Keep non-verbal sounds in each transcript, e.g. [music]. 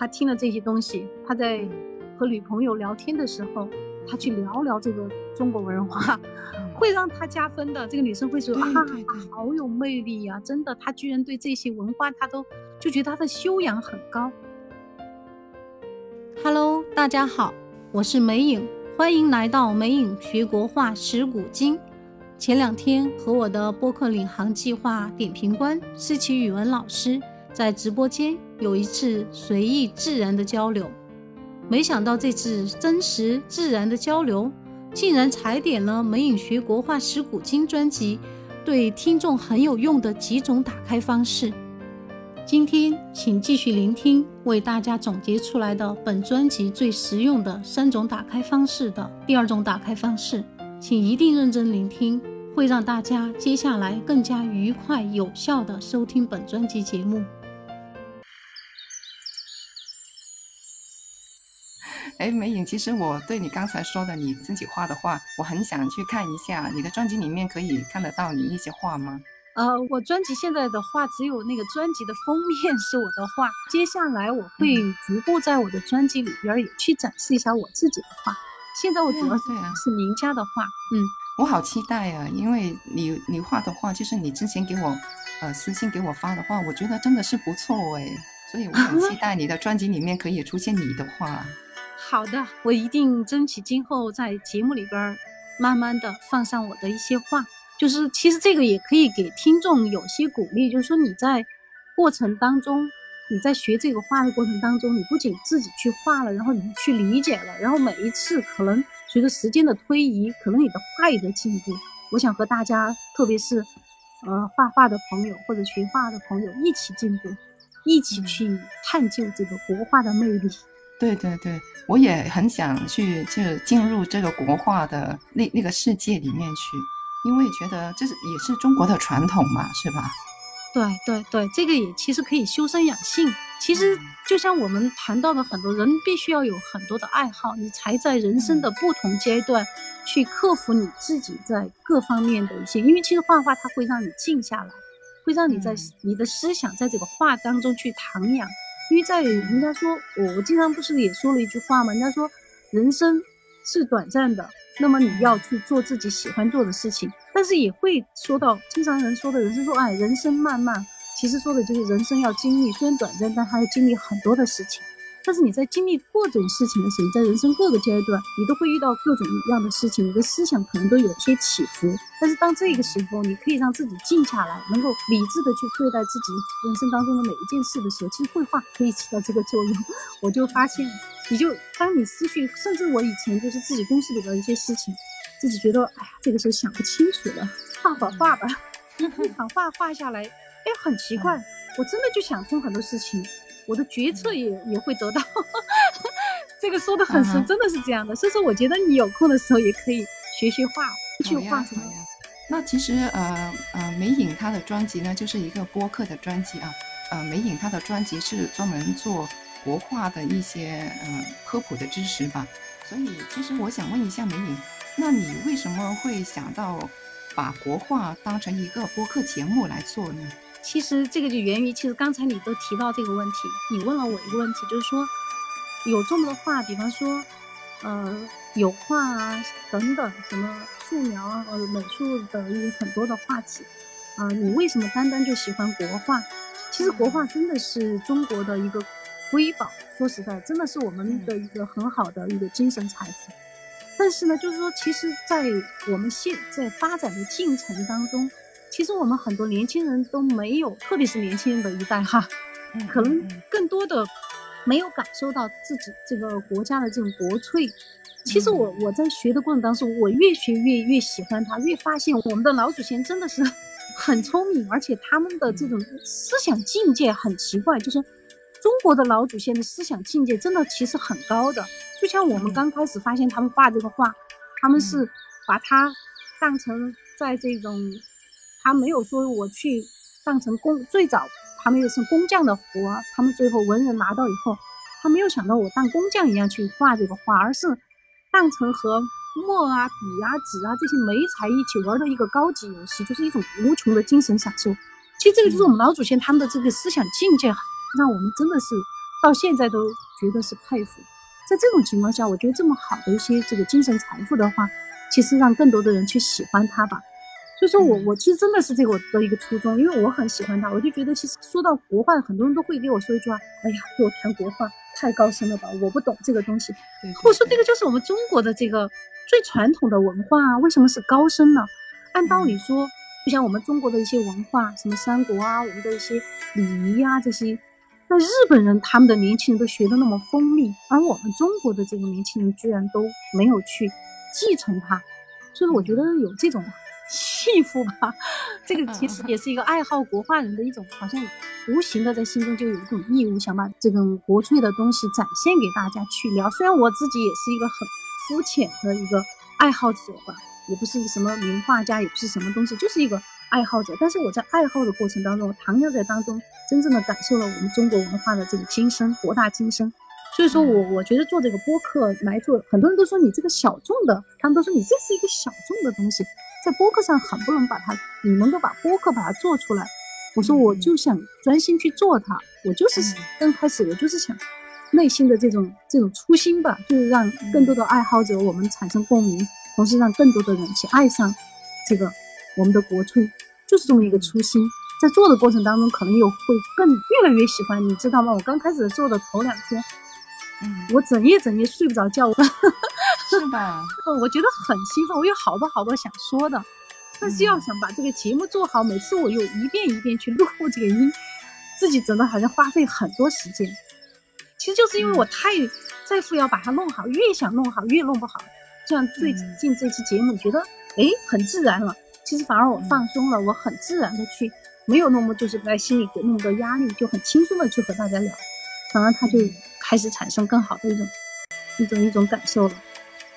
他听了这些东西，他在和女朋友聊天的时候，他去聊聊这个中国文化，[laughs] 会让他加分的。这个女生会说啊，好有魅力呀！真的，他居然对这些文化，他都就觉得他的修养很高。Hello，大家好，我是梅影，欢迎来到梅影学国画识古今。前两天和我的播客领航计划点评官思琪语文老师在直播间有一次随意自然的交流，没想到这次真实自然的交流，竟然踩点了美影学国画石古今专辑对听众很有用的几种打开方式。今天请继续聆听为大家总结出来的本专辑最实用的三种打开方式的第二种打开方式。请一定认真聆听，会让大家接下来更加愉快、有效的收听本专辑节目。哎，美影，其实我对你刚才说的你自己画的画，我很想去看一下。你的专辑里面可以看得到你一些画吗？呃，我专辑现在的画只有那个专辑的封面是我的画，接下来我会逐步在我的专辑里边也去展示一下我自己的画。现在我主要是是名家的画，嗯，我好期待啊！因为你你画的画，就是你之前给我呃私信给我发的画，我觉得真的是不错哎，所以我很期待你的专辑里面可以出现你的画。好的，我一定争取今后在节目里边慢慢的放上我的一些话，就是其实这个也可以给听众有些鼓励，就是说你在过程当中。你在学这个画的过程当中，你不仅自己去画了，然后你去理解了，然后每一次可能随着时间的推移，可能你的画也在进步。我想和大家，特别是呃画画的朋友或者学画的朋友一起进步，一起去探究这个国画的魅力。对对对，我也很想去就进入这个国画的那那个世界里面去，因为觉得这是也是中国的传统嘛，是吧？对对对，这个也其实可以修身养性。其实就像我们谈到的，很多人必须要有很多的爱好，你才在人生的不同阶段去克服你自己在各方面的一些。因为其实画画它会让你静下来，会让你在你的思想在这个画当中去徜徉。因为在人家说，我我经常不是也说了一句话吗？人家说人生是短暂的，那么你要去做自己喜欢做的事情。但是也会说到，经常人说的人生说，哎，人生漫漫，其实说的就是人生要经历，虽然短暂，但还要经历很多的事情。但是你在经历各种事情的时候，在人生各个阶段，你都会遇到各种各样的事情，你的思想可能都有些起伏。但是当这个时候，你可以让自己静下来，能够理智的去对待自己人生当中的每一件事的时候，其实绘画可以起到这个作用。我就发现，你就当你思绪，甚至我以前就是自己公司里边一些事情。自己觉得，哎呀，这个时候想不清楚了，画会画吧。[laughs] 一场画画下来，哎，很奇怪，我真的就想通很多事情，我的决策也也会得到。[laughs] 这个说的很深，真的是这样的。所以说，我觉得你有空的时候也可以学学画，去画什么呀？那其实，呃呃，美影她的专辑呢，就是一个播客的专辑啊。呃，美影她的专辑是专门做国画的一些嗯科普的知识吧。所以，其实我想问一下美影。那你为什么会想到把国画当成一个播客节目来做呢？其实这个就源于，其实刚才你都提到这个问题，你问了我一个问题，就是说有这么多画，比方说，呃，油画啊等等，什么素描啊，呃，美术的有很多的画体啊，你为什么单单就喜欢国画？其实国画真的是中国的一个瑰宝，说实在，真的是我们的一个很好的一个精神财富。但是呢，就是说，其实，在我们现在发展的进程当中，其实我们很多年轻人都没有，特别是年轻人的一代哈，可能更多的没有感受到自己这个国家的这种国粹。其实我我在学的过程当中，我越学越越喜欢它，越发现我们的老祖先真的是 [laughs] 很聪明，而且他们的这种思想境界很奇怪，就是。中国的老祖先的思想境界真的其实很高的，就像我们刚开始发现他们画这个画，他们是把它当成在这种，他没有说我去当成工，最早他们也是工匠的活，他们最后文人拿到以后，他没有想到我当工匠一样去画这个画，而是当成和墨啊、笔啊、纸啊这些媒材一起玩的一个高级游戏，就是一种无穷的精神享受。其实这个就是我们老祖先他们的这个思想境界。让我们真的是到现在都觉得是佩服。在这种情况下，我觉得这么好的一些这个精神财富的话，其实让更多的人去喜欢它吧。所以说我我其实真的是这个我的一个初衷，因为我很喜欢他，我就觉得其实说到国画，很多人都会给我说一句话：“哎呀，给我谈国画太高深了吧，我不懂这个东西。”我说这个就是我们中国的这个最传统的文化啊，为什么是高深呢？按道理说，就像我们中国的一些文化，什么三国啊，我们的一些礼仪啊这些，那日本人他们的年轻人都学的那么锋利，而我们中国的这个年轻人居然都没有去继承它，所以我觉得有这种。[laughs] 幸福吧，这个其实也是一个爱好国画人的一种，好像无形的在心中就有一种义务，想把这种国粹的东西展现给大家去聊。虽然我自己也是一个很肤浅的一个爱好者吧，也不是什么名画家，也不是什么东西，就是一个爱好者。但是我在爱好的过程当中，我徜徉在当中，真正的感受了我们中国文化的这个精深，博大精深。所以说我我觉得做这个播客来做，很多人都说你这个小众的，他们都说你这是一个小众的东西。在播客上很不能把它，你能够把播客把它做出来。我说我就想专心去做它，我就是刚开始我就是想内心的这种这种初心吧，就是让更多的爱好者我们产生共鸣，同时让更多的人去爱上这个我们的国粹，就是这么一个初心。在做的过程当中，可能又会更越来越喜欢，你知道吗？我刚开始做的头两天，嗯，我整夜整夜睡不着觉。是吧？[laughs] 我觉得很兴奋，我有好多好多想说的，但是要想把这个节目做好，每次我又一遍一遍去录这个音，自己真的好像花费很多时间。其实就是因为我太在乎要把它弄好，越想弄好越弄不好。像最近这期节目，觉得哎很自然了，其实反而我放松了，我很自然的去，没有那么就是在心里给那么多压力，就很轻松的去和大家聊，反而他就开始产生更好的一种一种一种感受了。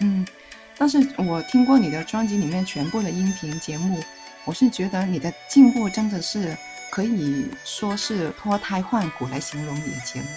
嗯，但是我听过你的专辑里面全部的音频节目，我是觉得你的进步真的是可以说是脱胎换骨来形容你的节目，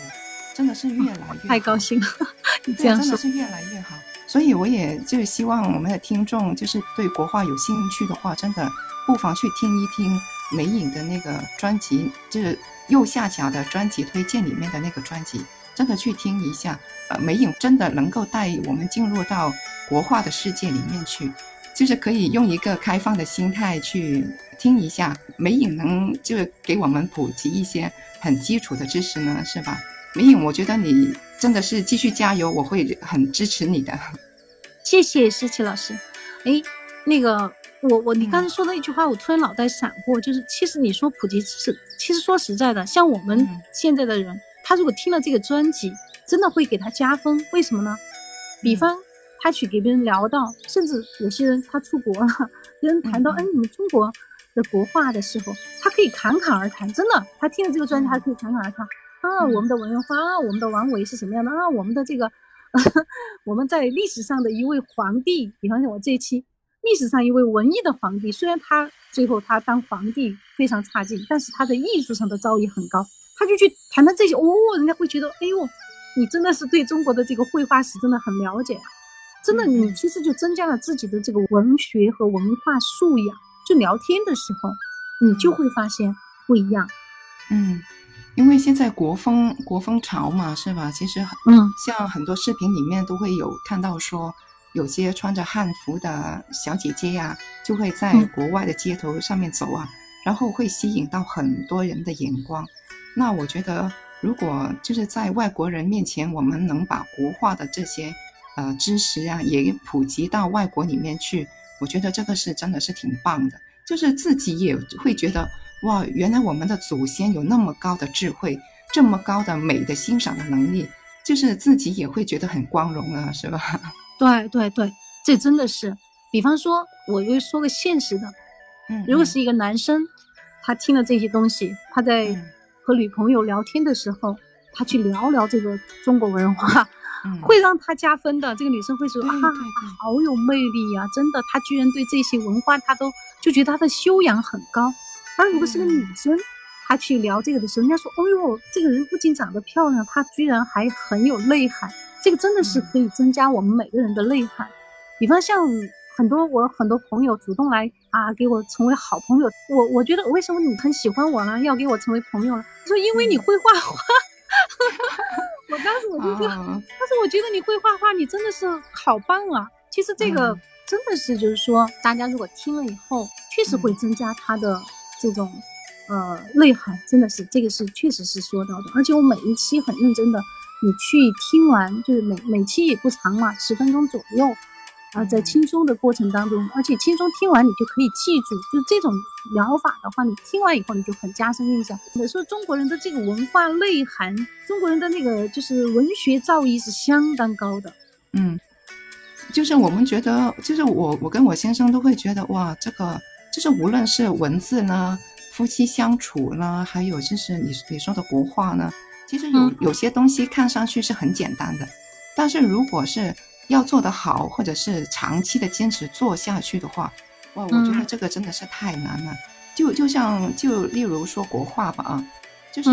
真的是越来越太高兴了，[laughs] 你这样真的是越来越好。所以我也就希望我们的听众就是对国画有兴趣的话，真的不妨去听一听梅影的那个专辑，就是右下角的专辑推荐里面的那个专辑。真的去听一下，呃，美影真的能够带我们进入到国画的世界里面去，就是可以用一个开放的心态去听一下，美影能就是给我们普及一些很基础的知识呢，是吧？美影，我觉得你真的是继续加油，我会很支持你的。谢谢思琪老师。哎，那个，我我你刚才说的一句话，我突然脑袋闪过，就是其实你说普及知识，其实说实在的，像我们现在的人。他如果听了这个专辑，真的会给他加分。为什么呢？比方他去给别人聊到，甚至有些人他出国了，别人谈到哎你们中国的国画的时候，他可以侃侃而谈。真的，他听了这个专辑，他可以侃侃而谈啊，我们的文化啊，我们的王维是什么样的啊，我们的这个 [laughs] 我们在历史上的一位皇帝，比方说我这一期历史上一位文艺的皇帝，虽然他最后他当皇帝非常差劲，但是他在艺术上的造诣很高。他就去谈谈这些，哦，人家会觉得，哎呦，你真的是对中国的这个绘画史真的很了解啊！真的，你其实就增加了自己的这个文学和文化素养。就聊天的时候，你就会发现不一样。嗯，因为现在国风国风潮嘛，是吧？其实，嗯，像很多视频里面都会有看到说，有些穿着汉服的小姐姐呀，就会在国外的街头上面走啊，然后会吸引到很多人的眼光。那我觉得，如果就是在外国人面前，我们能把国画的这些呃知识啊，也普及到外国里面去，我觉得这个是真的是挺棒的。就是自己也会觉得，哇，原来我们的祖先有那么高的智慧，这么高的美的欣赏的能力，就是自己也会觉得很光荣啊，是吧？[laughs] 对对对，这真的是。比方说，我就说个现实的，嗯，如果是一个男生，他听了这些东西，他在。和女朋友聊天的时候，他去聊聊这个中国文化，会让他加分的。这个女生会说啊，好有魅力呀！真的，他居然对这些文化，他都就觉得他的修养很高。而如果是个女生，她去聊这个的时候，人家说，哦呦，这个人不仅长得漂亮，她居然还很有内涵。这个真的是可以增加我们每个人的内涵。比方像。很多我很多朋友主动来啊，给我成为好朋友。我我觉得为什么你很喜欢我呢？要给我成为朋友呢？说因为你会画画，[laughs] 我当时我就说，但是我觉得你会画画，你真的是好棒啊！其实这个真的是就是说，大家如果听了以后，确实会增加他的这种呃内涵，真的是这个是确实是说到的。而且我每一期很认真的，你去听完，就是每每期也不长嘛，十分钟左右。啊，在轻松的过程当中，而且轻松听完你就可以记住，就是这种疗法的话，你听完以后你就很加深印象。我说中国人的这个文化内涵，中国人的那个就是文学造诣是相当高的。嗯，就是我们觉得，就是我我跟我先生都会觉得，哇，这个就是无论是文字呢，夫妻相处呢，还有就是你你说的国画呢，其实有有些东西看上去是很简单的，但是如果是。要做得好，或者是长期的坚持做下去的话，哇，我觉得这个真的是太难了。就就像就例如说国画吧啊，就是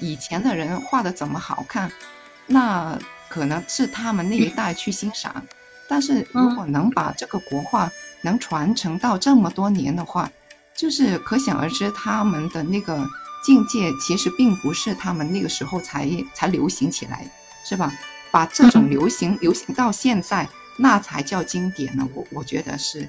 以前的人画的怎么好看，那可能是他们那一代去欣赏。[laughs] 但是如果能把这个国画能传承到这么多年的话，就是可想而知他们的那个境界其实并不是他们那个时候才才流行起来，是吧？把这种流行流行到现在，那才叫经典呢。我我觉得是，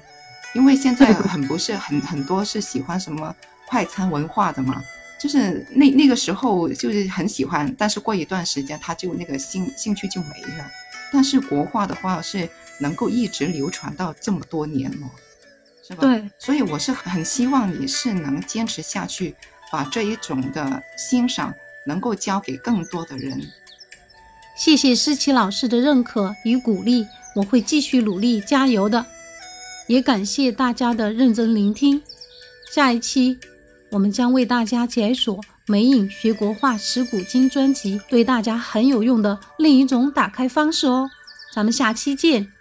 因为现在很不是很很多是喜欢什么快餐文化的嘛，就是那那个时候就是很喜欢，但是过一段时间他就那个兴兴趣就没了。但是国画的话是能够一直流传到这么多年了，是吧？对。所以我是很希望你是能坚持下去，把这一种的欣赏能够交给更多的人。谢谢思琪老师的认可与鼓励，我会继续努力加油的。也感谢大家的认真聆听。下一期我们将为大家解锁《美影学国画识古今》专辑，对大家很有用的另一种打开方式哦。咱们下期见。